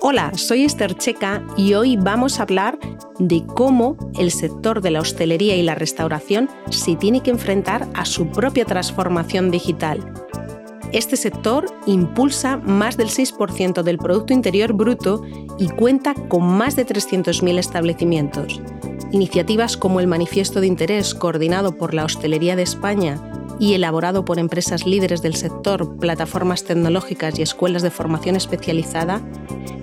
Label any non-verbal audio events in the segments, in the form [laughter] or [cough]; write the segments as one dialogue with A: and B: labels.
A: Hola, soy Esther Checa y hoy vamos a hablar de cómo el sector de la hostelería y la restauración se tiene que enfrentar a su propia transformación digital. Este sector impulsa más del 6% del Producto Interior Bruto y cuenta con más de 300.000 establecimientos. Iniciativas como el Manifiesto de Interés coordinado por la Hostelería de España y elaborado por empresas líderes del sector, plataformas tecnológicas y escuelas de formación especializada,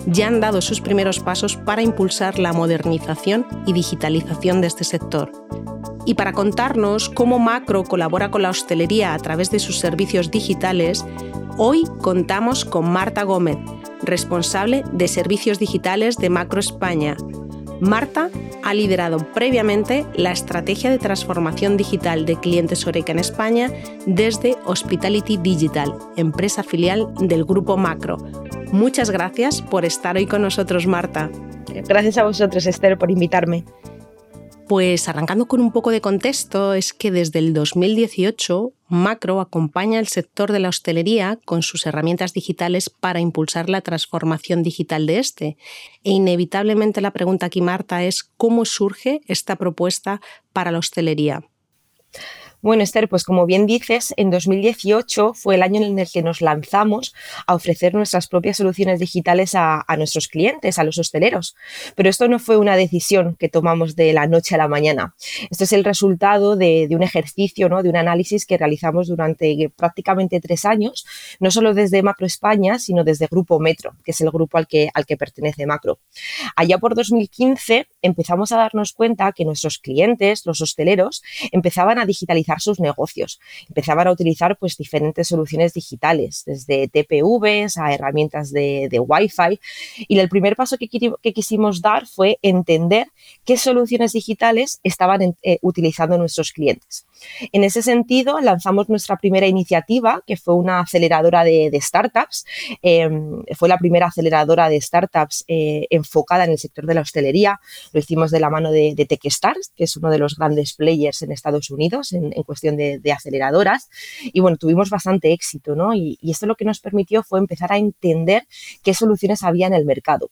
A: ya han dado sus primeros pasos para impulsar la modernización y digitalización de este sector. Y para contarnos cómo Macro colabora con la hostelería a través de sus servicios digitales, hoy contamos con Marta Gómez, responsable de servicios digitales de Macro España, Marta ha liderado previamente la estrategia de transformación digital de clientes Oreca en España desde Hospitality Digital, empresa filial del grupo Macro. Muchas gracias por estar hoy con nosotros, Marta.
B: Gracias a vosotros, Esther, por invitarme.
A: Pues arrancando con un poco de contexto, es que desde el 2018 Macro acompaña al sector de la hostelería con sus herramientas digitales para impulsar la transformación digital de este. E inevitablemente la pregunta aquí, Marta, es cómo surge esta propuesta para la hostelería.
B: Bueno, Esther, pues como bien dices, en 2018 fue el año en el que nos lanzamos a ofrecer nuestras propias soluciones digitales a, nuestros clientes, a los hosteleros. Pero esto no fue una decisión que tomamos de la noche a la mañana. Esto es el resultado de, un ejercicio, ¿no? de un análisis que realizamos durante prácticamente tres años, no solo desde Macro España, sino desde Grupo Metro, que es el grupo al que, al que pertenece Macro. Allá por 2015 empezamos a darnos cuenta que nuestros clientes, los hosteleros, empezaban a digitalizar sus negocios. Empezaban a utilizar pues, diferentes soluciones digitales, desde TPVs a herramientas de, de Wi-Fi. Y el primer paso que, que, quisimos dar fue entender qué soluciones digitales estaban eh, utilizando nuestros clientes. En ese sentido, lanzamos nuestra primera iniciativa, que fue una aceleradora de, startups. Em, fue la primera aceleradora de startups eh, enfocada en el sector de la hostelería. Lo hicimos de la mano de, de Techstars, que es uno de los grandes players en Estados Unidos en, en cuestión de, aceleradoras. Y bueno, tuvimos bastante éxito, ¿no? Y, y esto lo que nos permitió fue empezar a entender qué soluciones había en el mercado.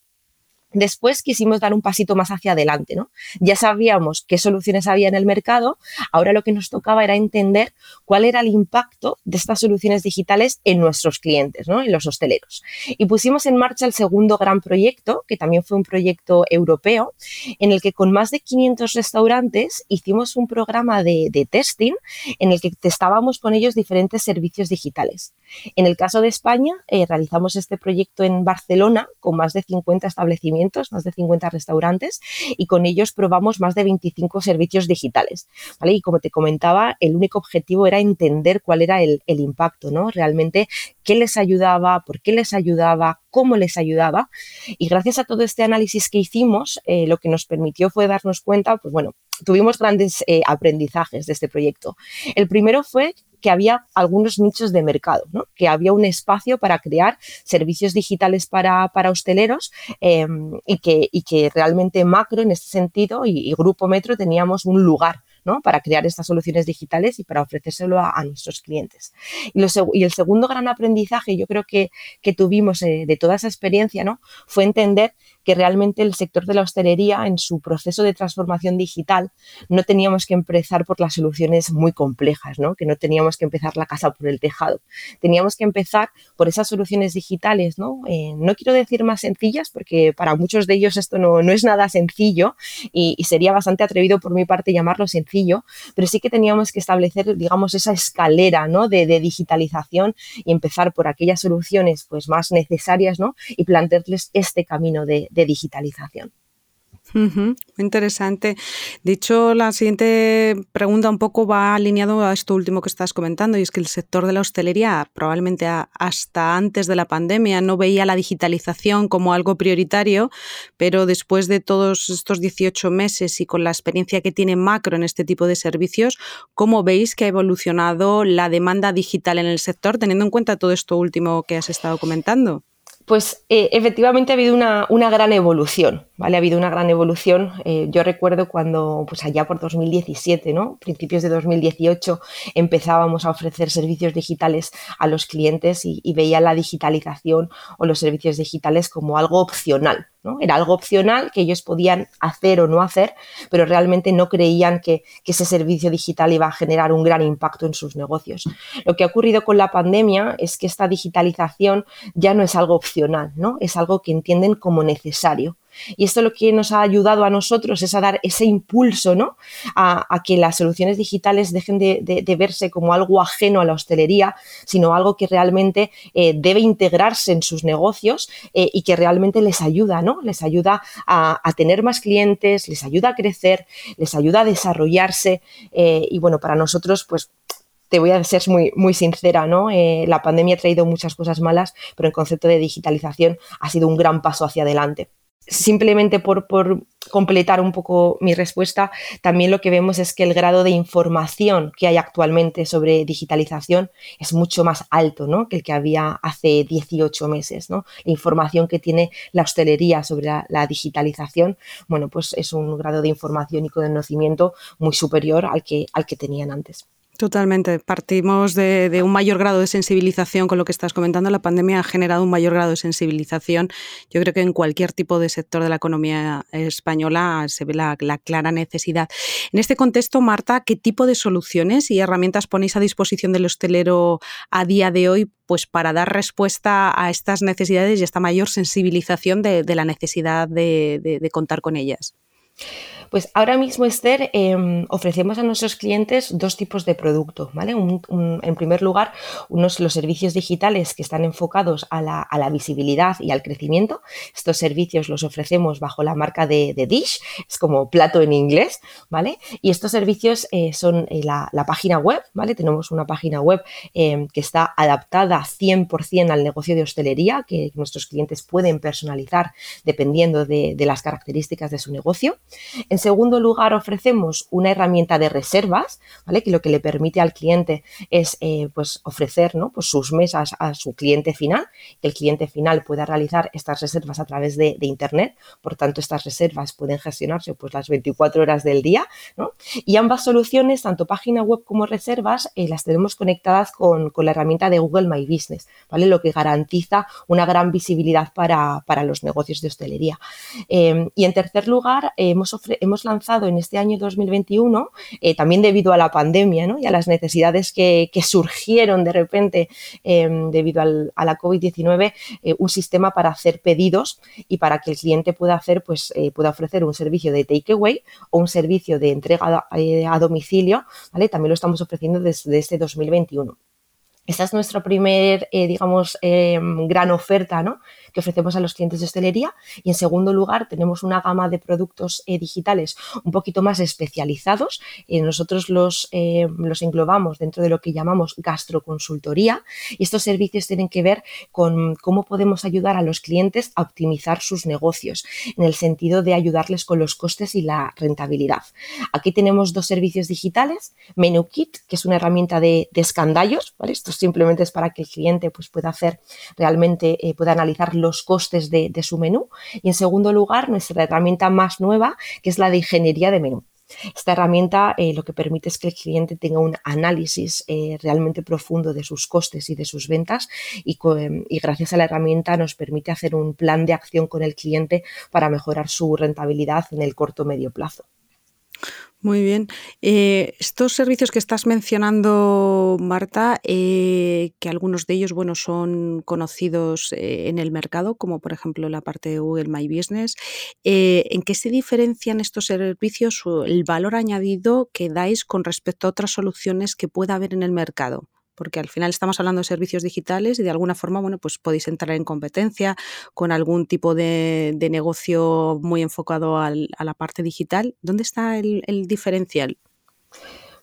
B: Después quisimos dar un pasito más hacia adelante, ¿no? Ya sabíamos qué soluciones había en el mercado, ahora lo que nos tocaba era entender cuál era el impacto de estas soluciones digitales en nuestros clientes, ¿no? En los hosteleros. Y pusimos en marcha el segundo gran proyecto, que también fue un proyecto europeo, en el que con más de 500 restaurantes hicimos un programa de, testing en el que testábamos con ellos diferentes servicios digitales. En el caso de España, eh, realizamos este proyecto en Barcelona con más de 50 establecimientos más de 50 restaurantes, y con ellos probamos más de 25 servicios digitales. ¿vale? Y como te comentaba, el único objetivo era entender cuál era el, impacto, ¿no? Realmente qué les ayudaba, por qué les ayudaba, cómo les ayudaba. Y gracias a todo este análisis que hicimos, eh, lo que nos permitió fue darnos cuenta, pues bueno, tuvimos grandes eh, aprendizajes de este proyecto. El primero fue que había algunos nichos de mercado, que había un espacio para crear servicios digitales para, hosteleros em, y, que, y, que, realmente Macro en este sentido y, Grupo Metro teníamos un lugar para crear estas soluciones digitales y para ofrecérselo a, nuestros clientes. Y, el segundo gran aprendizaje, yo creo que, tuvimos eh, de toda esa experiencia, ¿no? fue entender que realmente el sector de la hostelería en su proceso de transformación digital no teníamos que empezar por las soluciones muy complejas, ¿no? que no teníamos que empezar la casa por el tejado. Teníamos que empezar por esas soluciones digitales, no, eh, no quiero decir más sencillas porque para muchos de ellos esto no, es nada sencillo y, sería bastante atrevido por mi parte llamarlo sencillo pero sí que teníamos que establecer, digamos, esa escalera ¿no? de, digitalización y empezar por aquellas soluciones pues, más necesarias ¿no? y plantearles este camino de digitalización.
C: Muy interesante. De hecho, la siguiente pregunta un poco va alineado a esto último que estás comentando, y es que el sector de la hostelería, probablemente hasta antes de la pandemia, no veía la digitalización como algo prioritario, pero después de todos estos 18 meses y con la experiencia que tiene Macro en este tipo de servicios, ¿cómo veis que ha evolucionado la demanda digital en el sector, teniendo en cuenta todo esto último que has estado comentando?
B: Pues eh, efectivamente ha habido una, gran evolución, ¿vale? Ha habido una gran evolución. Eh, yo recuerdo cuando, pues allá por 2017, ¿no? Principios de 2018, empezábamos a ofrecer servicios digitales a los clientes y, y veía la digitalización o los servicios digitales como algo opcional, era algo opcional que ellos podían hacer o no hacer, pero realmente no creían que, ese servicio digital iba a generar un gran impacto en sus negocios. Lo que ha ocurrido con la pandemia es que esta digitalización ya no es algo opcional, ¿no? es algo que entienden como necesario. Y esto lo que nos ha ayudado a nosotros es a dar ese impulso ¿no? a, que las soluciones digitales dejen de, verse como algo ajeno a la hostelería, sino algo que realmente eh, debe integrarse en sus negocios eh, y que realmente les ayuda, ¿no? Les ayuda a, tener más clientes, les ayuda a crecer, les ayuda a desarrollarse. Eh, y bueno, para nosotros, pues te voy a ser muy, muy sincera, ¿no? la pandemia ha traído muchas cosas malas, pero el concepto de digitalización ha sido un gran paso hacia adelante simplemente por, completar un poco mi respuesta, también lo que vemos es que el grado de información que hay actualmente sobre digitalización es mucho más alto que el que había hace 18 meses. La información que tiene la hostelería sobre la, digitalización, bueno, pues es un grado de información y conocimiento muy superior al que, al que tenían antes.
C: Totalmente. Partimos de, un mayor grado de sensibilización con lo que estás comentando. La pandemia ha generado un mayor grado de sensibilización. Yo creo que en cualquier tipo de sector de la economía española se ve la, clara necesidad. En este contexto, Marta, ¿qué tipo de soluciones y herramientas ponéis a disposición del hostelero a día de hoy pues, para dar respuesta a estas necesidades y esta mayor sensibilización de, la necesidad de contar con ellas?
B: Pues ahora mismo, Esther, em, ofrecemos a nuestros clientes dos tipos de producto, ¿vale? en primer lugar, unos los servicios digitales que están enfocados a la, visibilidad y al crecimiento. Estos servicios los ofrecemos bajo la marca de, Dish, es como plato en inglés, ¿vale? Y estos servicios eh, son eh, la, página web, ¿vale? Tenemos una página web em, que está adaptada 100% al negocio de hostelería, que nuestros clientes pueden personalizar dependiendo de, las características de su negocio. Segundo lugar, ofrecemos una herramienta de reservas, ¿vale? que lo que le permite al cliente es eh, pues ofrecer ¿no? pues sus mesas a su cliente final, el cliente final pueda realizar estas reservas a través de, Internet. Por tanto, estas reservas pueden gestionarse pues, las 24 horas del día. Y ambas soluciones, tanto página web como reservas, eh, las tenemos conectadas con, la herramienta de Google My Business, ¿vale? lo que garantiza una gran visibilidad para, los negocios de hostelería. Eh, y en tercer lugar, hemos ofrecido hemos lanzado en este año 2021, eh, también debido a la pandemia y a las necesidades que, surgieron de repente em, debido a la COVID-19, eh, un sistema para hacer pedidos y para que el cliente pueda hacer, pues, eh, pueda ofrecer un servicio de takeaway o un servicio de entrega a, domicilio, ¿vale? También lo estamos ofreciendo desde este 2021. Esta es nuestra primer, digamos, em, gran oferta, ¿no? Que ofrecemos a los clientes de hostelería y en segundo lugar tenemos una gama de productos eh, digitales un poquito más especializados. Eh, nosotros los, eh, los englobamos dentro de lo que llamamos gastroconsultoría y estos servicios tienen que ver con cómo podemos ayudar a los clientes a optimizar sus negocios en el sentido de ayudarles con los costes y la rentabilidad. Aquí tenemos dos servicios digitales, MenuKit, que es una herramienta de, de escandallos, ¿vale? Esto simplemente es para que el cliente pues, pueda hacer realmente, pueda analizar los costes de, su menú. Y en segundo lugar, nuestra herramienta más nueva, que es la de ingeniería de menú. Esta herramienta eh, lo que permite es que el cliente tenga un análisis eh, realmente profundo de sus costes y de sus ventas y, y, gracias a la herramienta nos permite hacer un plan de acción con el cliente para mejorar su rentabilidad en el corto medio plazo.
C: Muy bien. Eh, estos servicios que estás mencionando, Marta, eh, que algunos de ellos bueno, son conocidos eh, en el mercado, como por ejemplo la parte de Google My Business, ¿en qué se diferencian estos servicios o el valor añadido que dais con respecto a otras soluciones que pueda haber en el mercado? Porque al final estamos hablando de servicios digitales y de alguna forma, bueno, pues podéis entrar en competencia con algún tipo de, negocio muy enfocado a la parte digital. ¿Dónde está el, el diferencial?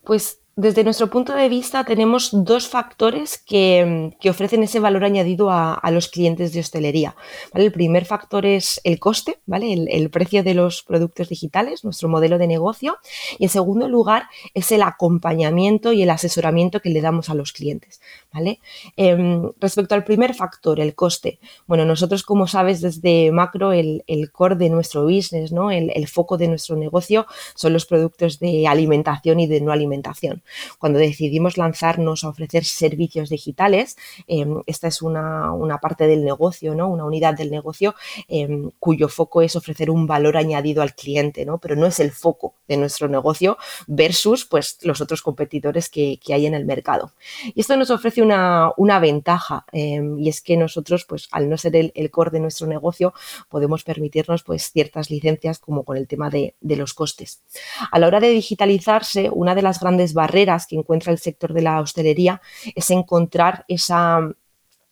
B: Pues desde nuestro punto de vista tenemos dos factores que, ofrecen ese valor añadido a, los clientes de hostelería. El primer factor es el coste, ¿vale? El, precio de los productos digitales, nuestro modelo de negocio. Y en segundo lugar es el acompañamiento y el asesoramiento que le damos a los clientes. ¿vale? Em, respecto al primer factor, el coste. Bueno, nosotros como sabes desde macro el, core de nuestro business, ¿no? El, el, foco de nuestro negocio son los productos de alimentación y de no alimentación. Cuando decidimos lanzarnos a ofrecer servicios digitales, em, esta es una, parte del negocio, ¿no? una unidad del negocio em, cuyo foco es ofrecer un valor añadido al cliente, ¿no? pero no es el foco de nuestro negocio versus pues, los otros competidores que, hay en el mercado. Y esto nos ofrece una, ventaja em, y es que nosotros, pues, al no ser el, core de nuestro negocio, podemos permitirnos pues, ciertas licencias como con el tema de, de los costes. A la hora de digitalizarse, una de las grandes barreras que encuentra el sector de la hostelería es encontrar esa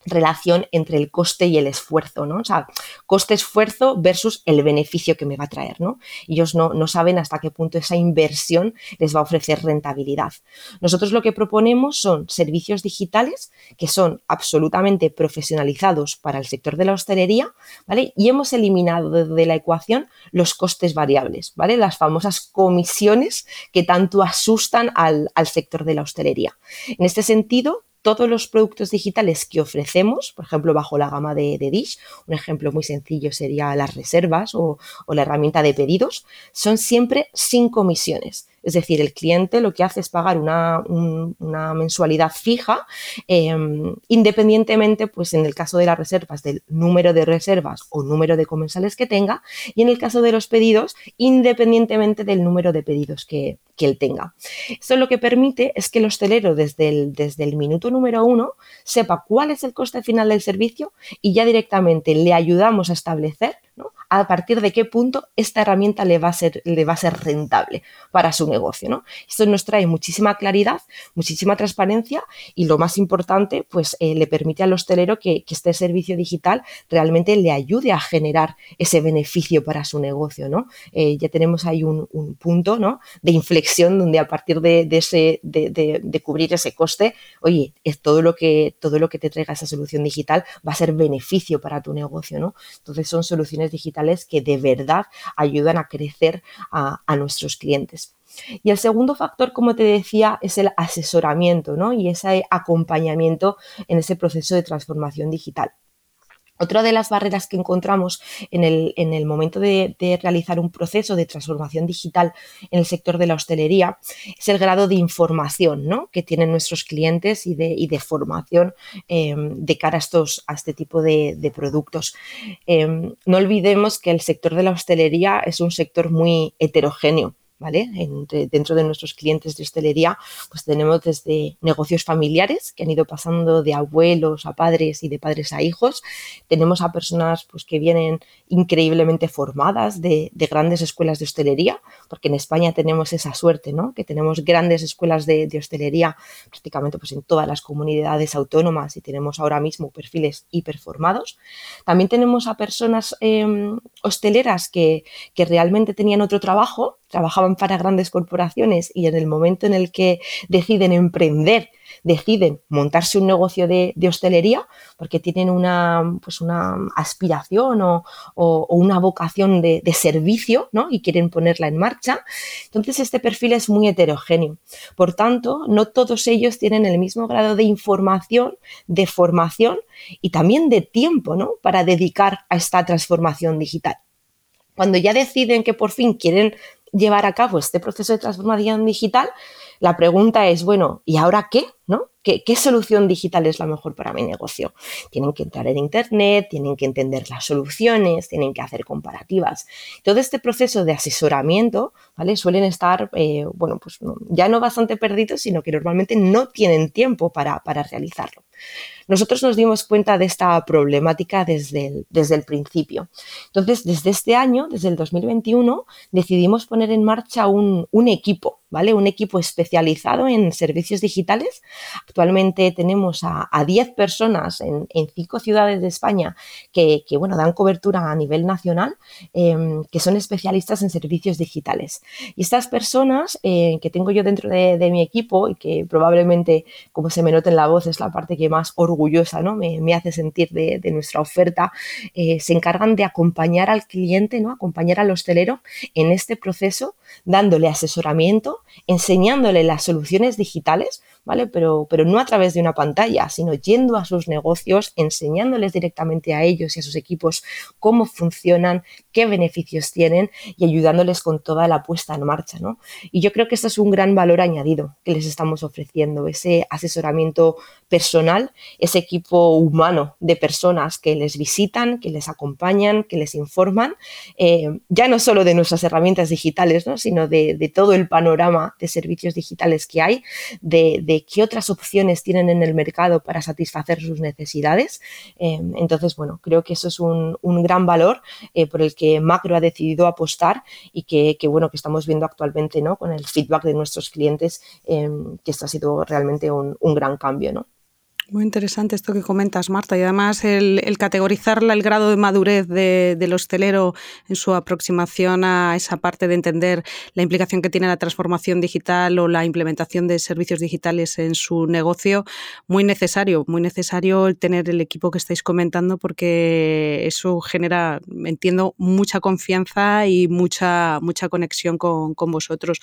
B: relación entre el coste y el esfuerzo, ¿no? O sea, coste-esfuerzo versus el beneficio que me va a traer, ¿no? Ellos no, no, saben hasta qué punto esa inversión les va a ofrecer rentabilidad. Nosotros lo que proponemos son servicios digitales que son absolutamente profesionalizados para el sector de la hostelería, ¿vale? Y hemos eliminado de, la ecuación los costes variables, ¿vale? Las famosas comisiones que tanto asustan al, al sector de la hostelería. En este sentido, todos los productos digitales que ofrecemos, por ejemplo, bajo la gama de, Dish, un ejemplo muy sencillo sería las reservas o, o la herramienta de pedidos, son siempre sin comisiones. Es decir, el cliente lo que hace es pagar una, mensualidad fija, em, independientemente, pues en el caso de las reservas, del número de reservas o número de comensales que tenga, y en el caso de los pedidos, independientemente del número de pedidos que, él tenga. Esto lo que permite es que el hostelero desde el, desde el minuto número uno sepa cuál es el coste final del servicio y ya directamente le ayudamos a establecer a partir de qué punto esta herramienta le va a ser, le va a ser rentable para su negocio. ¿no? Esto nos trae muchísima claridad, muchísima transparencia y lo más importante, pues eh, le permite al hostelero que, este servicio digital realmente le ayude a generar ese beneficio para su negocio. ¿no? Eh, ya tenemos ahí un, punto ¿no? de inflexión donde a partir de, ese, de, cubrir ese coste, oye, todo lo que todo lo que te traiga esa solución digital va a ser beneficio para tu negocio. ¿no? Entonces son soluciones digitales que de verdad ayudan a crecer a, nuestros clientes. Y el segundo factor, como te decía, es el asesoramiento y ese acompañamiento en ese proceso de transformación digital. Otra de las barreras que encontramos en el, momento de, realizar un proceso de transformación digital en el sector de la hostelería es el grado de información que tienen nuestros clientes y de, formación em, de cara a, estos, a este tipo de, productos. Em, no olvidemos que el sector de la hostelería es un sector muy heterogéneo dentro de nuestros clientes de hostelería, pues tenemos desde negocios familiares que han ido pasando de abuelos a padres y de padres a hijos. Tenemos a personas pues, que vienen increíblemente formadas de, grandes escuelas de hostelería, porque en España tenemos esa suerte, ¿no? Que tenemos grandes escuelas de, hostelería prácticamente pues, en todas las comunidades autónomas y tenemos ahora mismo perfiles hiperformados. También tenemos a personas em, hosteleras que, que realmente tenían otro trabajo, trabajaban para grandes corporaciones y en el momento en el que deciden emprender, deciden montarse un negocio de, hostelería porque tienen una, pues una aspiración o, una vocación de, servicio ¿no? y quieren ponerla en marcha. Entonces este perfil es muy heterogéneo. Por tanto, no todos ellos tienen el mismo grado de información, de formación y también de tiempo ¿no? para dedicar a esta transformación digital. Cuando ya deciden que por fin quieren llevar a cabo este proceso de transformación digital, la pregunta es, bueno, ¿y ahora qué? ¿No? ¿Qué, solución digital es la mejor para mi negocio? Tienen que entrar en Internet, tienen que entender las soluciones, tienen que hacer comparativas. Todo este proceso de asesoramiento, ¿vale? Suelen estar, eh, bueno, pues ya no bastante perdidos, sino que normalmente no tienen tiempo para, realizarlo. Nosotros nos dimos cuenta de esta problemática desde el, desde el principio. Entonces, desde este año, desde el 2021, decidimos poner en marcha un, equipo, ¿vale? Un equipo especializado en servicios digitales. Actualmente tenemos a, 10 personas en, cinco ciudades de España que, bueno, dan cobertura a nivel nacional, em, que son especialistas en servicios digitales. Y estas personas eh, que tengo yo dentro de, de, mi equipo y que probablemente, como se me nota en la voz, es la parte que más orgullosa ¿no? me, hace sentir de, nuestra oferta, eh, se encargan de acompañar al cliente, ¿no? acompañar al hostelero en este proceso, dándole asesoramiento, enseñándole las soluciones digitales ¿vale? Pero, pero no a través de una pantalla, sino yendo a sus negocios, enseñándoles directamente a ellos y a sus equipos cómo funcionan, qué beneficios tienen y ayudándoles con toda la puesta en marcha, ¿no? Y yo creo que esto es un gran valor añadido que les estamos ofreciendo, ese asesoramiento personal, ese equipo humano de personas que les visitan, que les acompañan, que les informan, eh, ya no solo de nuestras herramientas digitales, ¿no? sino de, todo el panorama de servicios digitales que hay, de qué otras opciones tienen en el mercado para satisfacer sus necesidades. Eh, entonces, bueno, creo que eso es un, gran valor eh, por el que Macro ha decidido apostar y que, bueno, que estamos viendo actualmente ¿no? con el feedback de nuestros clientes, eh, que esto ha sido realmente un, un gran cambio. ¿no?
C: Muy interesante esto que comentas, Marta, y además el, categorizar el grado de madurez del hostelero en su aproximación a esa parte de entender la implicación que tiene la transformación digital o la implementación de servicios digitales en su negocio, muy necesario, muy necesario el tener el equipo que estáis comentando porque eso genera, entiendo, mucha confianza y mucha, mucha conexión con, vosotros.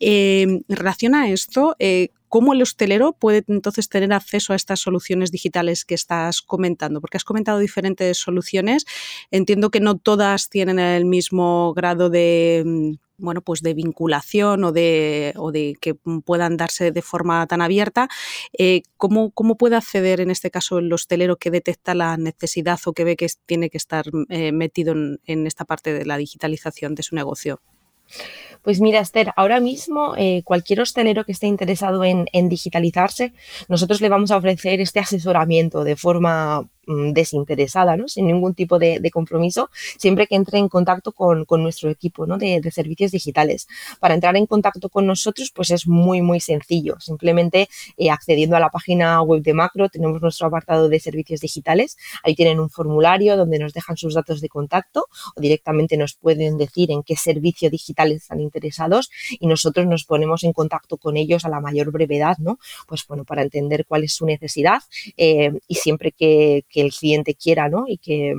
C: Eh, en relación a esto, eh, ¿Cómo el hostelero puede entonces tener acceso a estas soluciones digitales que estás comentando? Porque has comentado diferentes soluciones. Entiendo que no todas tienen el mismo grado de mm, bueno, pues de vinculación o de, o de que puedan darse de forma tan abierta. Eh, ¿cómo, puede acceder en este caso el hostelero que detecta la necesidad o que ve que tiene que estar eh, metido en esta parte de la digitalización de su negocio?
B: Pues mira, Esther, ahora mismo eh, cualquier hostelero que esté interesado en, digitalizarse, nosotros le vamos a ofrecer este asesoramiento de forma desinteresada, ¿no? sin ningún tipo de, compromiso, siempre que entre en contacto con, nuestro equipo ¿no? de, servicios digitales. Para entrar en contacto con nosotros, pues es muy, muy sencillo. Simplemente eh, accediendo a la página web de Macro, tenemos nuestro apartado de servicios digitales. Ahí tienen un formulario donde nos dejan sus datos de contacto o directamente nos pueden decir en qué servicio digital están interesados y nosotros nos ponemos en contacto con ellos a la mayor brevedad, ¿no? Pues bueno, para entender cuál es su necesidad eh, y siempre que el cliente quiera ¿no? y, que,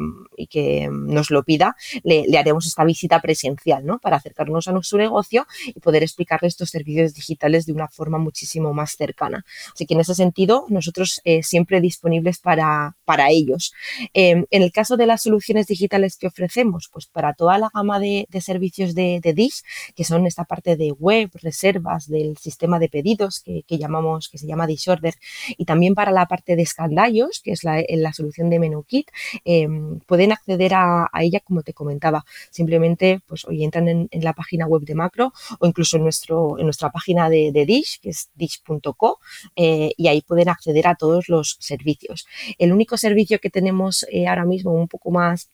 B: que nos lo pida, le, haremos esta visita presencial ¿no? para acercarnos a nuestro negocio y poder explicarle estos servicios digitales de una forma muchísimo más cercana. Así que en ese sentido, nosotros eh, siempre disponibles para, para ellos. Em, en el caso de las soluciones digitales que ofrecemos, pues para toda la gama de, servicios de, de, Dish, que son esta parte de web, reservas, del sistema de pedidos que, llamamos, que se llama Dish Order, y también para la parte de escandallos, que es la, la solución de MenuKit, eh, pueden acceder a, ella como te comentaba. Simplemente, pues hoy entran en, la página web de Macro o incluso en, nuestro, en nuestra página de, Dish, que es dish.co, eh, y ahí pueden acceder a todos los servicios. El único servicio que tenemos eh, ahora mismo un poco más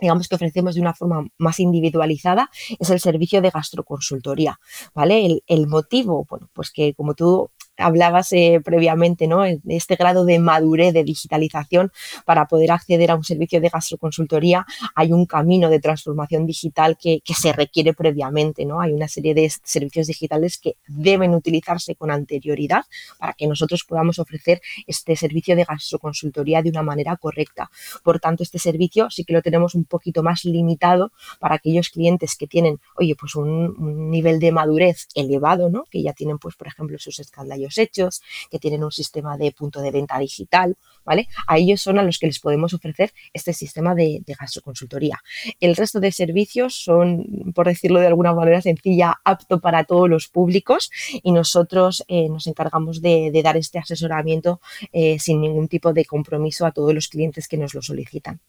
B: digamos que ofrecemos de una forma más individualizada, es el servicio de gastroconsultoría, ¿vale? El, motivo, bueno, pues que como tú hablabas eh, previamente, ¿no? Este grado de madurez de digitalización para poder acceder a un servicio de gastroconsultoría, hay un camino de transformación digital que, se requiere previamente, ¿no? Hay una serie de servicios digitales que deben utilizarse con anterioridad para que nosotros podamos ofrecer este servicio de gastroconsultoría de una manera correcta. Por tanto, este servicio sí que lo tenemos un poquito más limitado para aquellos clientes que tienen, oye, pues un, nivel de madurez elevado, ¿no? Que ya tienen, pues, por ejemplo, sus escándalos hechos, que tienen un sistema de punto de venta digital, ¿vale? A ellos son a los que les podemos ofrecer este sistema de, gastroconsultoría. El resto de servicios son, por decirlo de alguna manera sencilla, apto para todos los públicos y nosotros eh, nos encargamos de, dar este asesoramiento eh, sin ningún tipo de compromiso a todos los clientes que nos lo solicitan.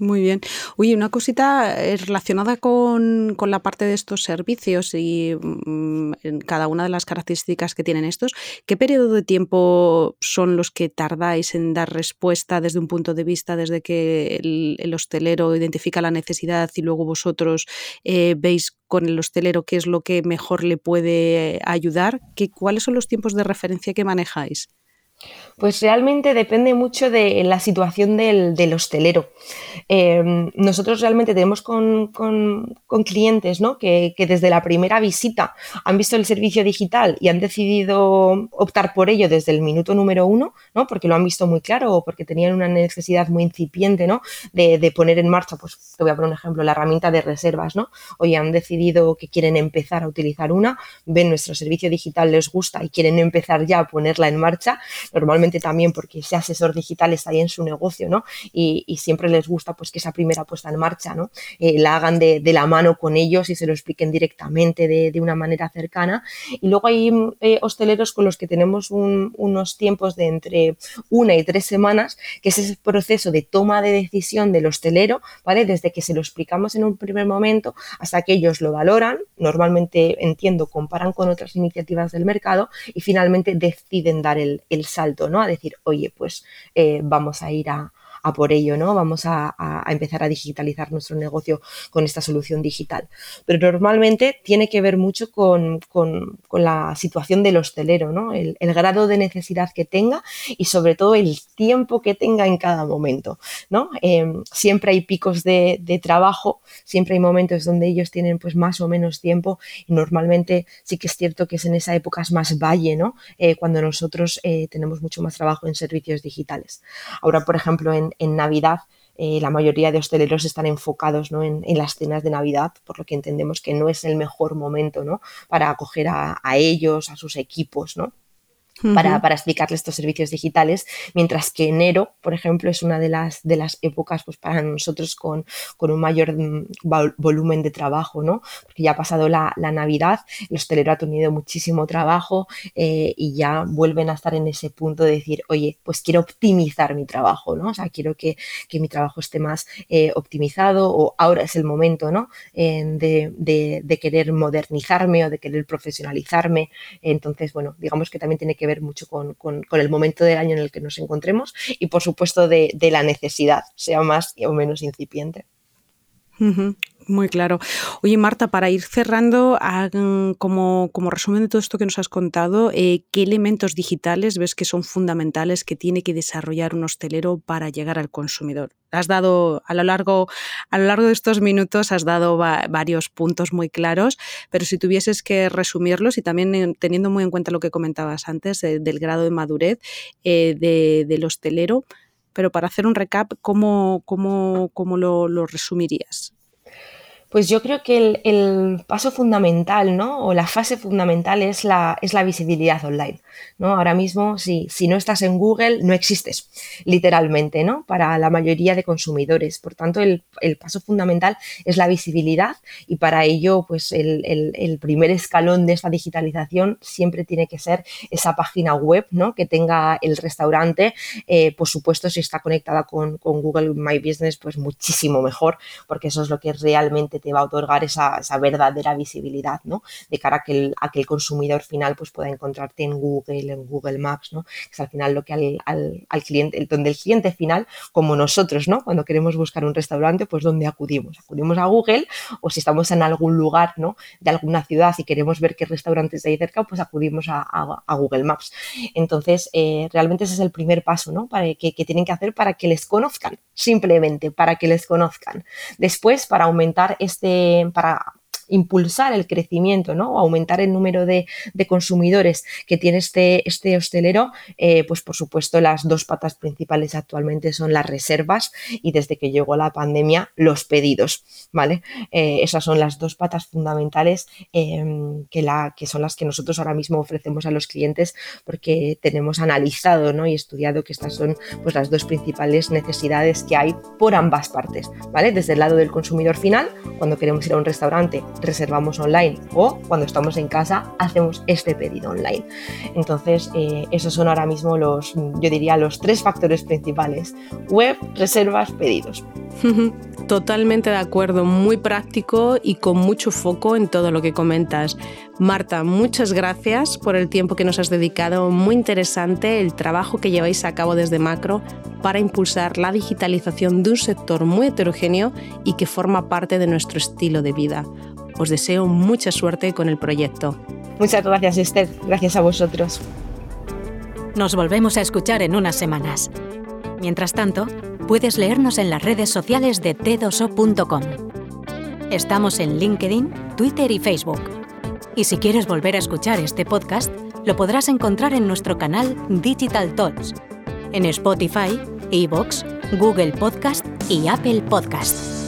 C: Muy bien. Oye, una cosita eh, relacionada con, la parte de estos servicios y mm, en cada una de las características que tienen estos, ¿qué periodo de tiempo son los que tardáis en dar respuesta desde un punto de vista, desde que el, hostelero identifica la necesidad y luego vosotros eh, veis con el hostelero qué es lo que mejor le puede ayudar? ¿Qué, ¿Cuáles son los tiempos de referencia que manejáis?
B: Pues realmente depende mucho de la situación del, hostelero. Em, nosotros realmente tenemos con, clientes ¿no? que, desde la primera visita han visto el servicio digital y han decidido optar por ello desde el minuto número uno, ¿no? porque lo han visto muy claro o porque tenían una necesidad muy incipiente ¿no? de, poner en marcha, pues te voy a poner un ejemplo, la herramienta de reservas. ¿no? Hoy han decidido que quieren empezar a utilizar una, ven nuestro servicio digital, les gusta y quieren empezar ya a ponerla en marcha normalmente también porque ese asesor digital está ahí en su negocio, ¿no? Y, siempre les gusta pues que esa primera puesta en marcha, ¿no? Eh, la hagan de, la mano con ellos y se lo expliquen directamente de, una manera cercana. Y luego hay eh, hosteleros con los que tenemos unos tiempos de entre una y tres semanas, que es ese proceso de toma de decisión del hostelero, ¿vale? Desde que se lo explicamos en un primer momento hasta que ellos lo valoran, normalmente entiendo, comparan con otras iniciativas del mercado y finalmente deciden dar el, el salto, ¿no? A decir, oye, pues eh, vamos a ir a, a por ello, ¿no? Vamos a, empezar a digitalizar nuestro negocio con esta solución digital. Pero normalmente tiene que ver mucho con, la situación del hostelero, ¿no? El, grado de necesidad que tenga y sobre todo el tiempo que tenga en cada momento, ¿no? Em, siempre hay picos de, trabajo, siempre hay momentos donde ellos tienen pues más o menos tiempo y normalmente sí que es cierto que es en esa época más valle, ¿no? Eh, cuando nosotros eh, tenemos mucho más trabajo en servicios digitales. Ahora, por ejemplo, en, en, Navidad eh, la mayoría de hosteleros están enfocados en, las cenas de Navidad, por lo que entendemos que no es el mejor momento ¿no? para acoger a, a ellos, a sus equipos. ¿no? Para, para, explicarle estos servicios digitales, mientras que enero, por ejemplo, es una de las, de las épocas pues, para nosotros con, con un mayor mm, volumen de trabajo, ¿no? Porque ya ha pasado la, la Navidad, el hostelero ha tenido muchísimo trabajo eh, y ya vuelven a estar en ese punto de decir, oye, pues quiero optimizar mi trabajo, ¿no? O sea, quiero que, que mi trabajo esté más eh, optimizado o ahora es el momento, ¿no? Eh, de, de, de querer modernizarme o de querer profesionalizarme. Entonces, bueno, digamos que también tiene que ver mucho con, el momento del año en el que nos encontremos y por supuesto de, la necesidad, sea más o menos incipiente.
C: Muy claro. Oye, Marta, para ir cerrando, como, como, resumen de todo esto que nos has contado, eh, ¿qué elementos digitales ves que son fundamentales que tiene que desarrollar un hostelero para llegar al consumidor? Has dado a lo largo, a lo largo de estos minutos, has dado varios puntos muy claros, pero si tuvieses que resumirlos y también teniendo muy en cuenta lo que comentabas antes del grado de madurez eh, del hostelero, pero para hacer un recap, ¿cómo, cómo, cómo lo resumirías?
B: Pues yo creo que el, paso fundamental, ¿no? O la fase fundamental es la, visibilidad online, ¿no? Ahora mismo, si, si no estás en Google, no existes, literalmente, ¿no? Para la mayoría de consumidores. Por tanto, el, paso fundamental es la visibilidad y para ello, pues el, primer escalón de esta digitalización siempre tiene que ser esa página web, ¿no? Que tenga el restaurante, eh, por supuesto, si está conectada con, con Google My Business, pues muchísimo mejor, porque eso es lo que realmente te va a otorgar esa, verdadera visibilidad, ¿no? De cara a que, el, consumidor final pues, pueda encontrarte en Google, en Google Maps, ¿no? Que es al final lo que al, cliente, donde el cliente final, como nosotros, ¿no? Cuando queremos buscar un restaurante, pues ¿dónde acudimos? Acudimos a Google o si estamos en algún lugar, ¿no? De alguna ciudad y queremos ver qué restaurantes hay cerca, pues acudimos a, Google Maps. Entonces, eh, realmente ese es el primer paso, ¿no? Para que, que tienen que hacer para que les conozcan, simplemente para que les conozcan. Después, para aumentar este, para impulsar el crecimiento, ¿no? O aumentar el número de, consumidores que tiene este, este hostelero, eh, pues por supuesto las dos patas principales actualmente son las reservas y desde que llegó la pandemia los pedidos, ¿vale? Eh, esas son las dos patas fundamentales em, que, la, que son las que nosotros ahora mismo ofrecemos a los clientes porque tenemos analizado ¿no? y estudiado que estas son pues, las dos principales necesidades que hay por ambas partes, ¿vale? Desde el lado del consumidor final, cuando queremos ir a un restaurante, reservamos online o cuando estamos en casa, hacemos este pedido online. Entonces, eh, esos son ahora mismo los, yo diría, los tres factores principales. Web, reservas, pedidos. [laughs]
A: Totalmente de acuerdo, muy práctico y con mucho foco en todo lo que comentas. Marta, muchas gracias por el tiempo que nos has dedicado, muy interesante el trabajo que lleváis a cabo desde Macro para impulsar la digitalización de un sector muy heterogéneo y que forma parte de nuestro estilo de vida. Os deseo mucha suerte con el proyecto.
B: Muchas gracias Esther, gracias a vosotros.
D: Nos volvemos a escuchar en unas semanas. Mientras tanto, puedes leernos en las redes sociales de t2o.com. Estamos en LinkedIn, Twitter y Facebook. Y si quieres volver a escuchar este podcast, lo podrás encontrar en nuestro canal Digital Talks, en Spotify, Evox, Google Podcast y Apple Podcast.